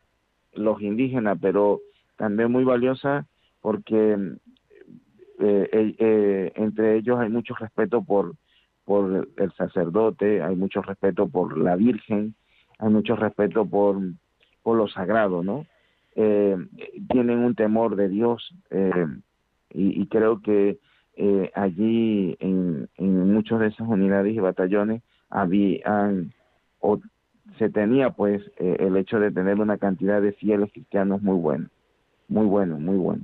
los indígenas, pero también muy valiosa porque eh, eh, eh, entre ellos hay mucho respeto por, por el sacerdote, hay mucho respeto por la Virgen, hay mucho respeto por, por lo sagrado, ¿no? tienen un temor de Dios y, y, creo que eh, allí en, en muchas de esas unidades y batallones habían o se tenía pues eh, el hecho de tener una cantidad de fieles cristianos muy bueno, muy bueno, muy bueno.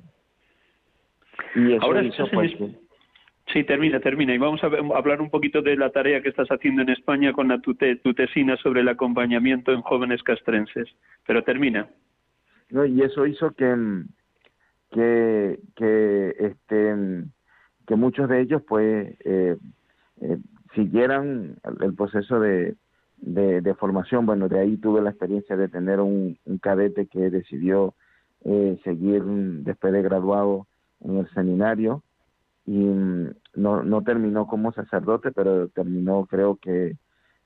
Y eso Ahora hizo pues Sí, termina, termina. Y vamos a hablar un poquito de la tarea que estás haciendo en España con la tu, tu tesina sobre el acompañamiento en jóvenes castrenses. Pero termina. No, y eso hizo que que que este que muchos de ellos pues eh, siguieran el, proceso de, de, formación. Bueno, de ahí tuve la experiencia de tener un, cadete que decidió eh, seguir después de graduado en el seminario y mm, no, no terminó como sacerdote, pero terminó creo que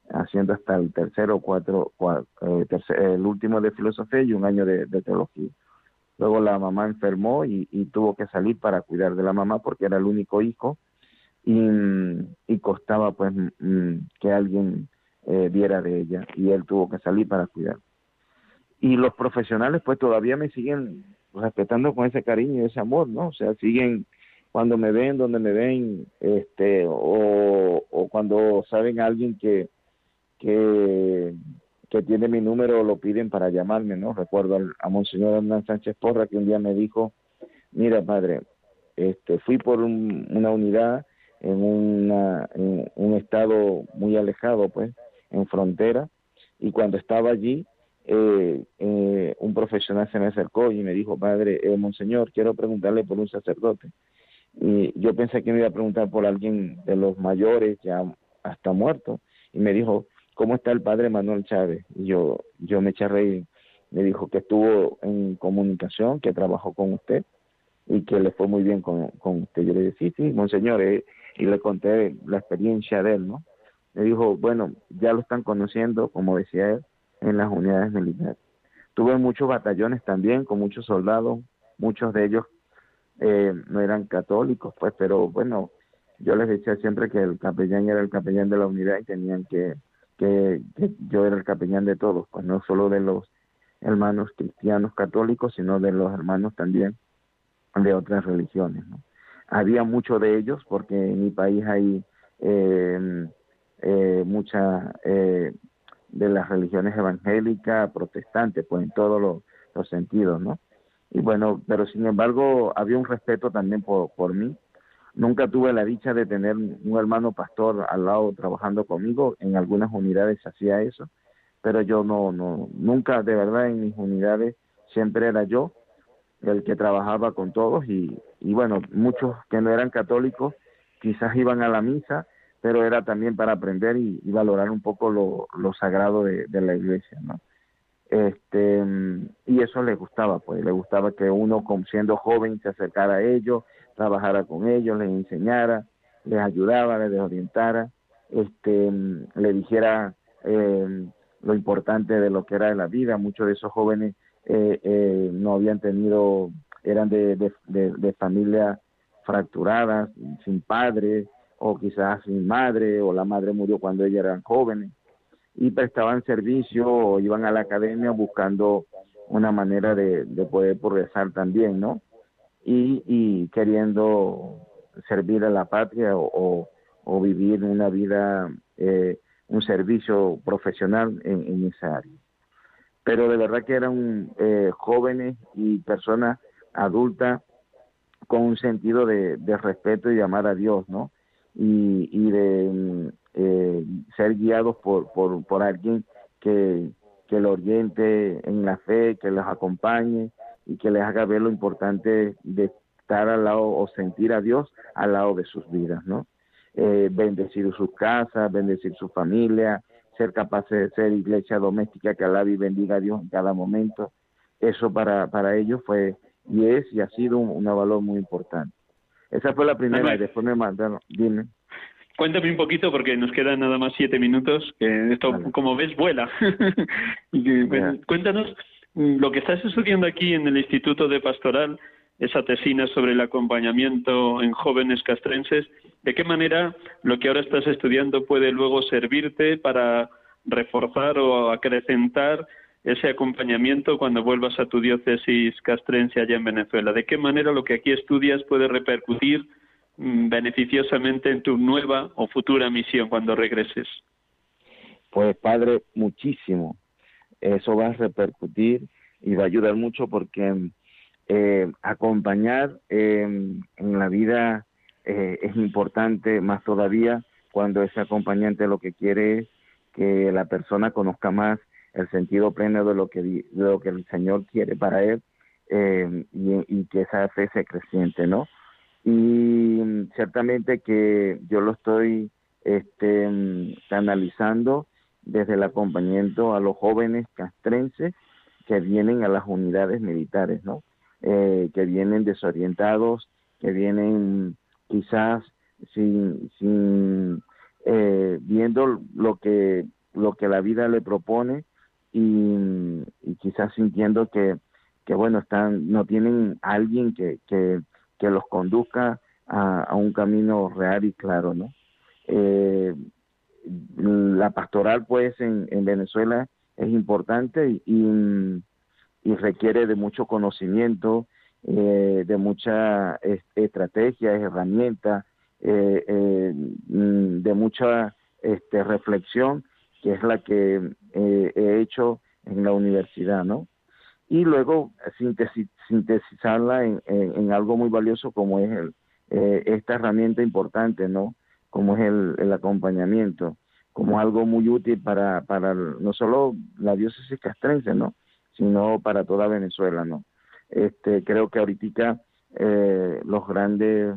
haciendo hasta el tercero o cuatro, eh, el último de filosofía y un año de, teología. Luego la mamá enfermó y, tuvo que salir para cuidar de la mamá porque era el único hijo y, y costaba pues mm, que alguien eh, viera de ella y él tuvo que salir para cuidar. Y los profesionales pues todavía me siguen respetando con ese cariño y ese amor, ¿no? O sea, siguen cuando me ven, donde me ven, este, o, o cuando saben a alguien que, que, que tiene mi número lo piden para llamarme, ¿no? Recuerdo a Monseñor Hernán Sánchez Porra que un día me dijo, mira padre, este, fui por una unidad en, una, en un estado muy alejado, pues, en frontera, y cuando estaba allí, eh, eh, un profesional se me acercó y me dijo, padre, eh, monseñor, quiero preguntarle por un sacerdote. Y yo pensé que me iba a preguntar por alguien de los mayores, ya hasta muerto, y me dijo, ¿cómo está el padre Manuel Chávez? Y yo, yo me eché a reír. Me dijo que estuvo en comunicación, que trabajó con usted y que le fue muy bien con, con usted. Yo le dije, sí, sí, monseñor, eh", y le conté la experiencia de él, ¿no? Me dijo, bueno, ya lo están conociendo, como decía él, en las unidades militares. Tuve muchos batallones también, con muchos soldados, muchos de ellos eh, no eran católicos, pues, pero bueno, yo les decía siempre que el capellán era el capellán de la unidad y tenían que que, yo era el capellán de todos, pues no solo de los hermanos cristianos católicos, sino de los hermanos también de otras religiones. Había muchos de ellos porque en mi país hay eh, eh, muchas eh, de las religiones evangélicas, protestantes, pues en todos los, sentidos, ¿no? Y bueno, pero sin embargo había un respeto también por, por mí Nunca tuve la dicha de tener un hermano pastor al lado trabajando conmigo. En algunas unidades hacía eso, pero yo no, no, nunca de verdad en mis unidades siempre era yo el que trabajaba con todos y, y bueno, muchos que no eran católicos quizás iban a la misa, pero era también para aprender y, valorar un poco lo, lo sagrado de, de, la iglesia, ¿no? Este, y eso les gustaba, pues, les gustaba que uno, siendo joven, se acercara a ellos, trabajara con ellos, les enseñara, les ayudara, les orientara, este, le dijera eh, lo importante de lo que era la vida. Muchos de esos jóvenes eh, eh, no habían tenido, eran de, de, de, familias fracturadas, sin padre, o quizás sin madre, o la madre murió cuando ellos eran jóvenes, y prestaban servicio o iban a la academia buscando una manera de, de poder progresar también, ¿no? y, y queriendo servir a la patria o, o, vivir una vida, eh, un servicio profesional en, en, esa área. Pero de verdad que eran eh, jóvenes y personas adultas con un sentido de, de, respeto y de amar a Dios, ¿no? Y, y de eh, ser guiados por, por, por alguien que, que lo oriente en la fe, que los acompañe, y que les haga ver lo importante de estar al lado o sentir a Dios al lado de sus vidas, ¿no? Eh, bendecir sus casas, bendecir su familia, ser capaces de ser iglesia doméstica que alabe y bendiga a Dios en cada momento. Eso para, para ellos fue y es y ha sido un, valor muy importante. Esa fue la primera y después me mandaron, dime. Cuéntame un poquito porque nos quedan nada más siete minutos, que esto como ves vuela. [LAUGHS] Cuéntanos Mm, lo que estás estudiando aquí en el Instituto de Pastoral, esa tesina sobre el acompañamiento en jóvenes castrenses, ¿de qué manera lo que ahora estás estudiando puede luego servirte para reforzar o acrecentar ese acompañamiento cuando vuelvas a tu diócesis castrense allá en Venezuela? ¿De qué manera lo que aquí estudias puede repercutir beneficiosamente en tu nueva o futura misión cuando regreses? Pues padre, muchísimo, eso va a repercutir y va a ayudar mucho porque eh, acompañar eh, en la vida eh, es importante, más todavía cuando ese acompañante lo que quiere es que la persona conozca más el sentido pleno de lo que, lo que el Señor quiere para él y, y, que esa fe se creciente, ¿no? Y ciertamente que yo lo estoy este, mm, canalizando desde el acompañamiento a los jóvenes castrenses que vienen a las unidades militares, ¿no? Eh, que vienen desorientados, que vienen quizás sin, sin eh, viendo lo que lo que la vida le propone y, quizás sintiendo que, que bueno están no tienen alguien que, que, que los conduzca a, un camino real y claro no eh, la pastoral pues en, en Venezuela es importante y, requiere de mucho conocimiento eh, de mucha estrategia herramientas eh, de mucha este, reflexión que es la que he hecho en la universidad no y luego sintetizarla en, en, algo muy valioso como es el, esta herramienta importante no como es el, el acompañamiento como algo muy útil para, para no solo la diócesis castrense, ¿no? sino para toda Venezuela, ¿no? Este, creo que ahorita eh, los grandes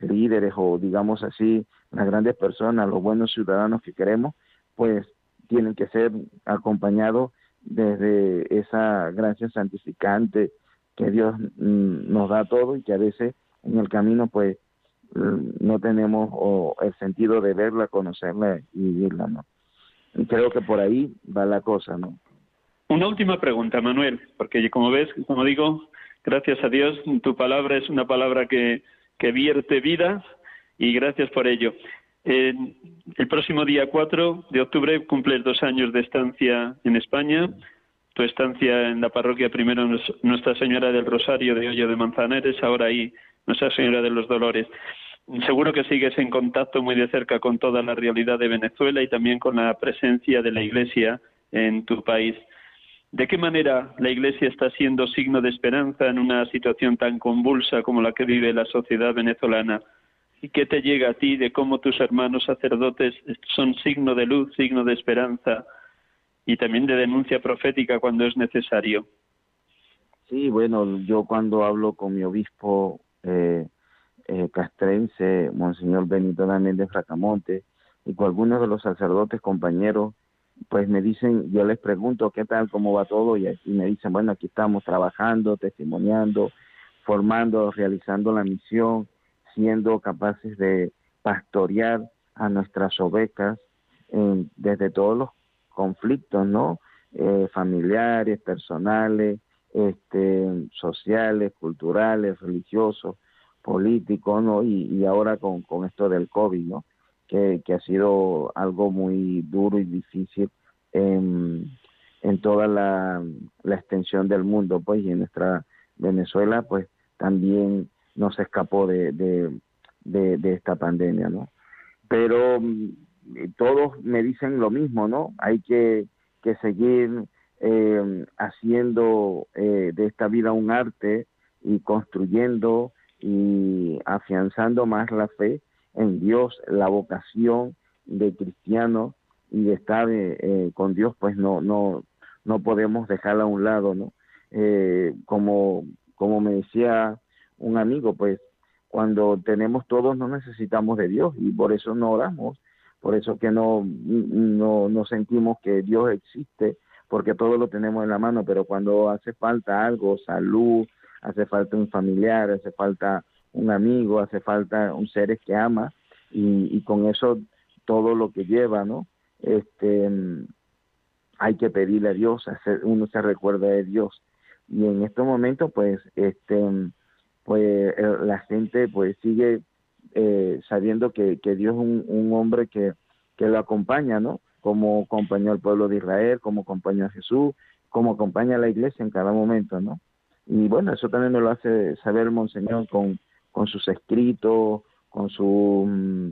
líderes o digamos así, las grandes personas, los buenos ciudadanos que queremos, pues tienen que ser acompañados desde esa gracia santificante que Dios mm, nos da todo y que a veces en el camino pues mm, no tenemos el sentido de verla, conocerla y vivirla, ¿no? Y creo que por ahí va la cosa, ¿no? Una última pregunta, Manuel, porque como ves, como digo, gracias a Dios, tu palabra es una palabra que, que vierte vida y gracias por ello. el próximo día 4 de octubre cumples dos años de estancia en España. Tu estancia en la parroquia primero Nuestra Señora del Rosario de Hoyo de Manzanares, ahora ahí Nuestra Señora de los Dolores. Seguro que sigues en contacto muy de cerca con toda la realidad de Venezuela y también con la presencia de la Iglesia en tu país. ¿De qué manera la Iglesia está siendo signo de esperanza en una situación tan convulsa como la que vive la sociedad venezolana? ¿Y qué te llega a ti de cómo tus hermanos sacerdotes son signo de luz, signo de esperanza y también de denuncia profética cuando es necesario? Sí, bueno, yo cuando hablo con mi obispo eh, eh, castrense, Monseñor Benito Daniel de Fracamonte, y con algunos de los sacerdotes compañeros pues me dicen, yo les pregunto qué tal, cómo va todo, y, me dicen, bueno, aquí estamos trabajando, testimoniando, formando, realizando la misión, siendo capaces de pastorear a nuestras ovejas desde todos los conflictos, ¿no? Eh, familiares, personales, este, sociales, culturales, religiosos, políticos, ¿no? Y, y ahora con, con esto del COVID, ¿no? que, ha sido algo muy duro y difícil en, en toda la, extensión del mundo, pues, y en nuestra Venezuela, pues, también no se escapó de, de, esta pandemia, ¿no? Pero mm, todos me dicen lo mismo, ¿no? Hay que, que seguir eh, haciendo eh, de esta vida un arte y construyendo y afianzando más la fe en Dios, la vocación de cristiano y de estar eh, eh, con Dios, pues no, no, no podemos dejarla a un lado, ¿no? Eh, como, como me decía un amigo, pues cuando tenemos todos no necesitamos de Dios y por eso no oramos, por eso que no, no, no sentimos que Dios existe, porque todo lo tenemos en la mano, pero cuando hace falta algo, salud, hace falta un familiar, hace falta un amigo, hace falta un seres que ama y, con eso todo lo que lleva, ¿no? Este, hay que pedirle a Dios, hacer, uno se recuerda de Dios y en estos momentos pues este pues eh, la gente pues sigue eh, sabiendo que, que Dios es un, un hombre que, que lo acompaña, ¿no? Como acompañó al pueblo de Israel, como acompañó a Jesús, como acompaña a la iglesia en cada momento, ¿no? Y bueno, eso también me lo hace saber el Monseñor con, con sus escritos, con sus mm,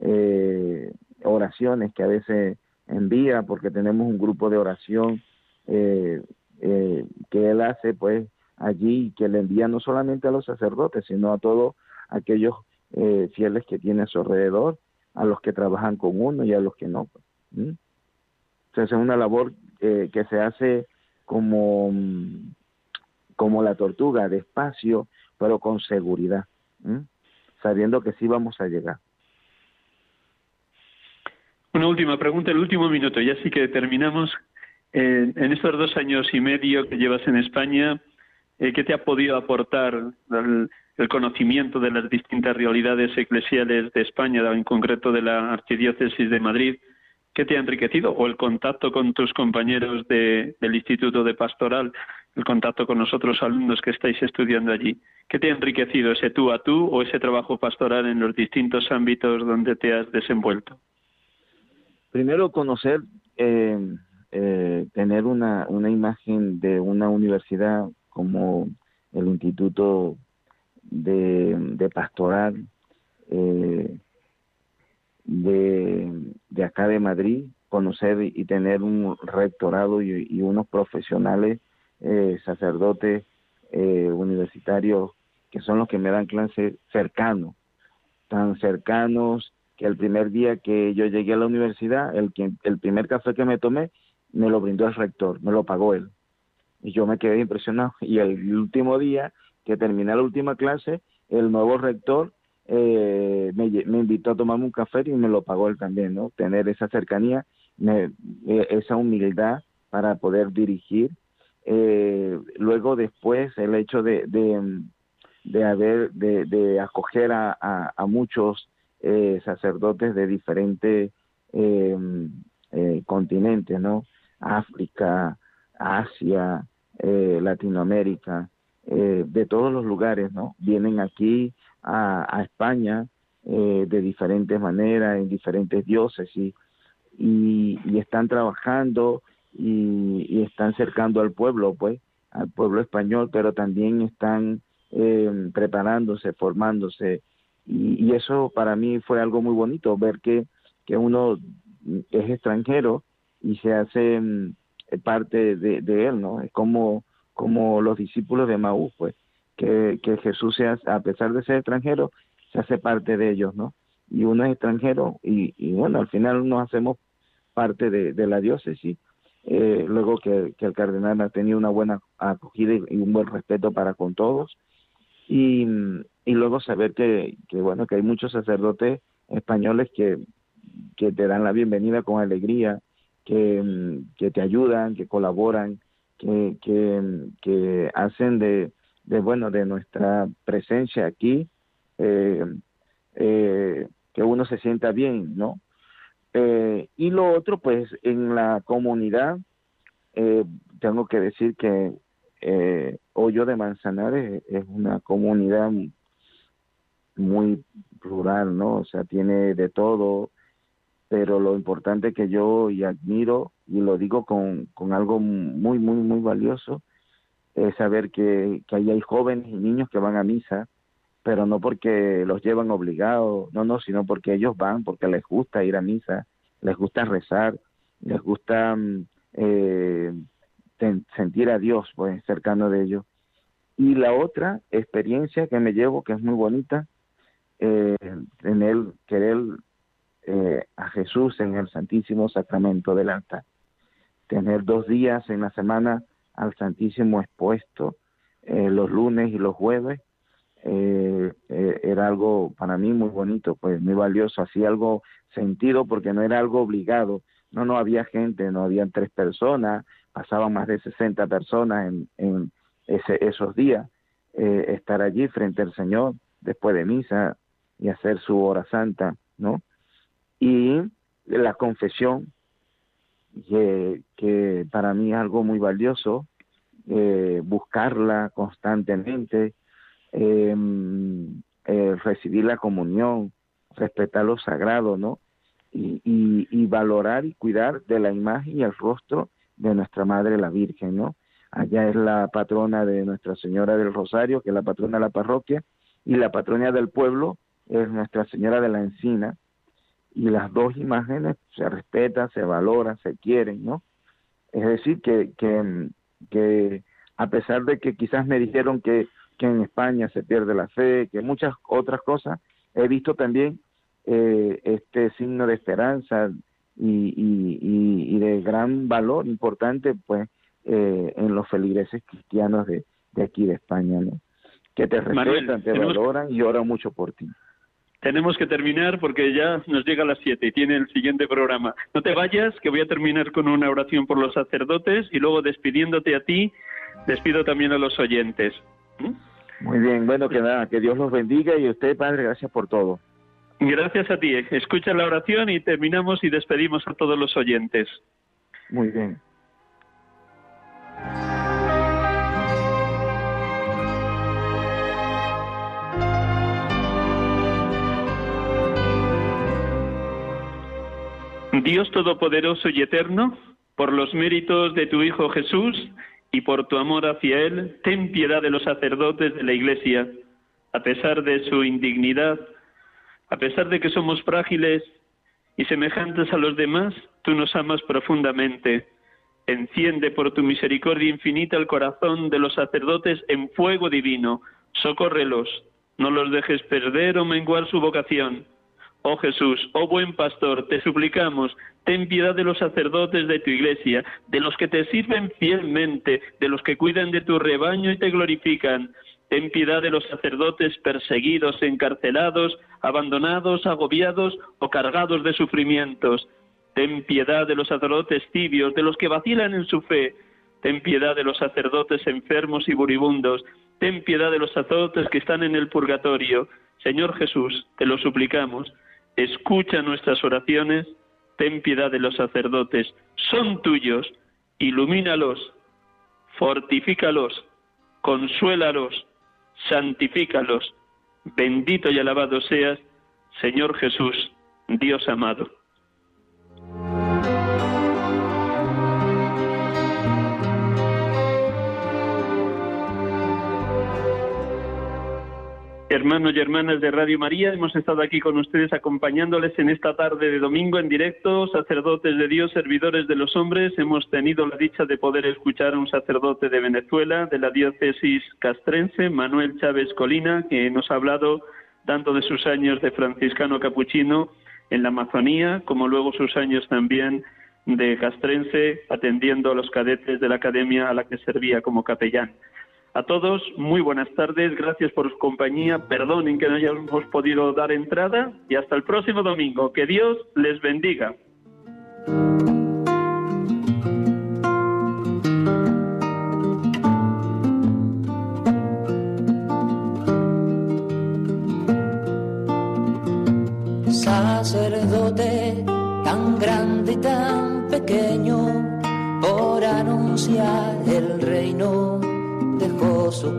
eh, oraciones que a veces envía, porque tenemos un grupo de oración eh, eh, que él hace pues allí, que le envía no solamente a los sacerdotes, sino a todos aquellos fieles que tiene a su alrededor, a los que trabajan con uno y a los que no. Entonces es una labor que se hace como, mm, como la tortuga, despacio, pero con seguridad sabiendo que sí vamos a llegar. Una última pregunta, el último minuto, ya sí que terminamos. Eh, en estos dos años y medio que llevas en España, eh, ¿qué te ha podido aportar el, conocimiento de las distintas realidades eclesiales de España, en concreto de la Archidiócesis de Madrid? ¿Qué te ha enriquecido? ¿O el contacto con tus compañeros de, del Instituto de Pastoral, el contacto con los otros alumnos que estáis estudiando allí? ¿Qué te ha enriquecido, ese tú a tú o ese trabajo pastoral en los distintos ámbitos donde te has desenvuelto? Primero, conocer, eh, eh, tener una, una imagen de una universidad como el Instituto de, de Pastoral, eh, de, de acá de Madrid, conocer y tener un rectorado y, unos profesionales, eh, sacerdotes eh, universitarios, que son los que me dan clases cercanos, tan cercanos que el primer día que yo llegué a la universidad, el, el primer café que me tomé, me lo brindó el rector, me lo pagó él. Y yo me quedé impresionado. Y el último día que terminé la última clase, el nuevo rector eh, me, invitó a tomarme un café y me lo pagó él también, ¿no? Tener esa cercanía, me, e, esa humildad para poder dirigir. Eh, luego después el hecho de, de, haber, de, de acoger a, a, muchos eh, sacerdotes de diferentes em, eh, continentes, ¿no? África, Asia, Latinoamérica, de todos los lugares, ¿no? Vienen aquí a, España eh, de diferentes maneras, en diferentes diócesis, y, y están trabajando y, están cercando al pueblo, pues, al pueblo español, pero también están eh, preparándose, formándose, y, eso para mí fue algo muy bonito, ver que, que uno es extranjero y se hace mm, parte de él, ¿no? Es como, como los discípulos de Maús, pues, que, Jesús, sea, a pesar de ser extranjero, se hace parte de ellos, ¿no? Y uno es extranjero y, bueno, al final nos hacemos parte de, la diócesis. Eh, luego que, el cardenal ha tenido una buena acogida y, un buen respeto para con todos. Y, luego saber que, bueno, que hay muchos sacerdotes españoles que, que te dan la bienvenida con alegría, que, que te ayudan, que colaboran, que, que, hacen de, de bueno de nuestra presencia aquí eh, eh, que uno se sienta bien no eh, y lo otro pues en la comunidad tengo que decir que Hoyo de Manzanares es una comunidad muy plural no o sea tiene de todo pero lo importante que yo y admiro y lo digo con, con algo muy muy muy valioso es saber que, que ahí hay jóvenes y niños que van a misa, pero no porque los llevan obligados, no, no, sino porque ellos van, porque les gusta ir a misa, les gusta rezar, les gusta mm, eh, sentir a Dios pues cercano de ellos. Y la otra experiencia que me llevo, que es muy bonita, eh, en el querer eh, a Jesús en el Santísimo Sacramento del altar. Tener dos días en la semana al Santísimo expuesto eh, los lunes y los jueves. Eh, eh, era algo para mí muy bonito, pues muy valioso, así algo sentido porque no era algo obligado, no, no había gente, no habían tres personas, pasaban más de 60 personas en, en ese, esos días, estar allí frente al Señor después de misa y hacer su hora santa, ¿no? Y la confesión, que, para mí es algo muy valioso, eh, buscarla constantemente, em, eh, recibir la comunión, respetar lo sagrado, ¿no? Y, y, valorar y cuidar de la imagen y el rostro de nuestra Madre la Virgen, ¿no? Allá es la patrona de Nuestra Señora del Rosario, que es la patrona de la parroquia, y la patrona del pueblo es Nuestra Señora de la Encina, y las dos imágenes se respetan, se valoran, se quieren, ¿no? Es decir, que, que, que a pesar de que quizás me dijeron que, que en España se pierde la fe, que muchas otras cosas, he visto también eh, este signo de esperanza y, y, y, de gran valor importante pues eh, en los feligreses cristianos de, de aquí de España, ¿no? que te respetan, te valoran y oran mucho por ti. Tenemos que terminar porque ya nos llega a las siete y tiene el siguiente programa. No te vayas, que voy a terminar con una oración por los sacerdotes y luego despidiéndote a ti, despido también a los oyentes. ¿Mm? Muy bien, bueno, que nada, que Dios los bendiga y usted, Padre, gracias por todo. Gracias a ti. Escucha la oración y terminamos y despedimos a todos los oyentes. Muy bien. Dios Todopoderoso y Eterno, por los méritos de tu Hijo Jesús y por tu amor hacia Él, ten piedad de los sacerdotes de la Iglesia, a pesar de su indignidad, a pesar de que somos frágiles y semejantes a los demás, tú nos amas profundamente. Enciende por tu misericordia infinita el corazón de los sacerdotes en fuego divino. Socórrelos, no los dejes perder o menguar su vocación Oh Jesús, oh buen pastor, te suplicamos, ten piedad de los sacerdotes de tu iglesia, de los que te sirven fielmente, de los que cuidan de tu rebaño y te glorifican. Ten piedad de los sacerdotes perseguidos, encarcelados, abandonados, agobiados o cargados de sufrimientos. Ten piedad de los sacerdotes tibios, de los que vacilan en su fe. Ten piedad de los sacerdotes enfermos y buribundos. Ten piedad de los sacerdotes que están en el purgatorio. Señor Jesús, te lo suplicamos escucha nuestras oraciones, ten piedad de los sacerdotes, son tuyos, ilumínalos, fortifícalos, consuélalos, santifícalos, bendito y alabado seas, Señor Jesús, Dios amado. Hermanos y hermanas de Radio María, hemos estado aquí con ustedes acompañándoles en esta tarde de domingo en directo, sacerdotes de Dios, servidores de los hombres. Hemos tenido la dicha de poder escuchar a un sacerdote de Venezuela, de la diócesis castrense, Manuel Chávez Colina, que nos ha hablado tanto de sus años de franciscano capuchino en la Amazonía, como luego sus años también de castrense, atendiendo a los cadetes de la academia a la que servía como capellán. A todos, muy buenas tardes, gracias por su compañía, perdonen que no hayamos podido dar entrada y hasta el próximo domingo. Que Dios les bendiga.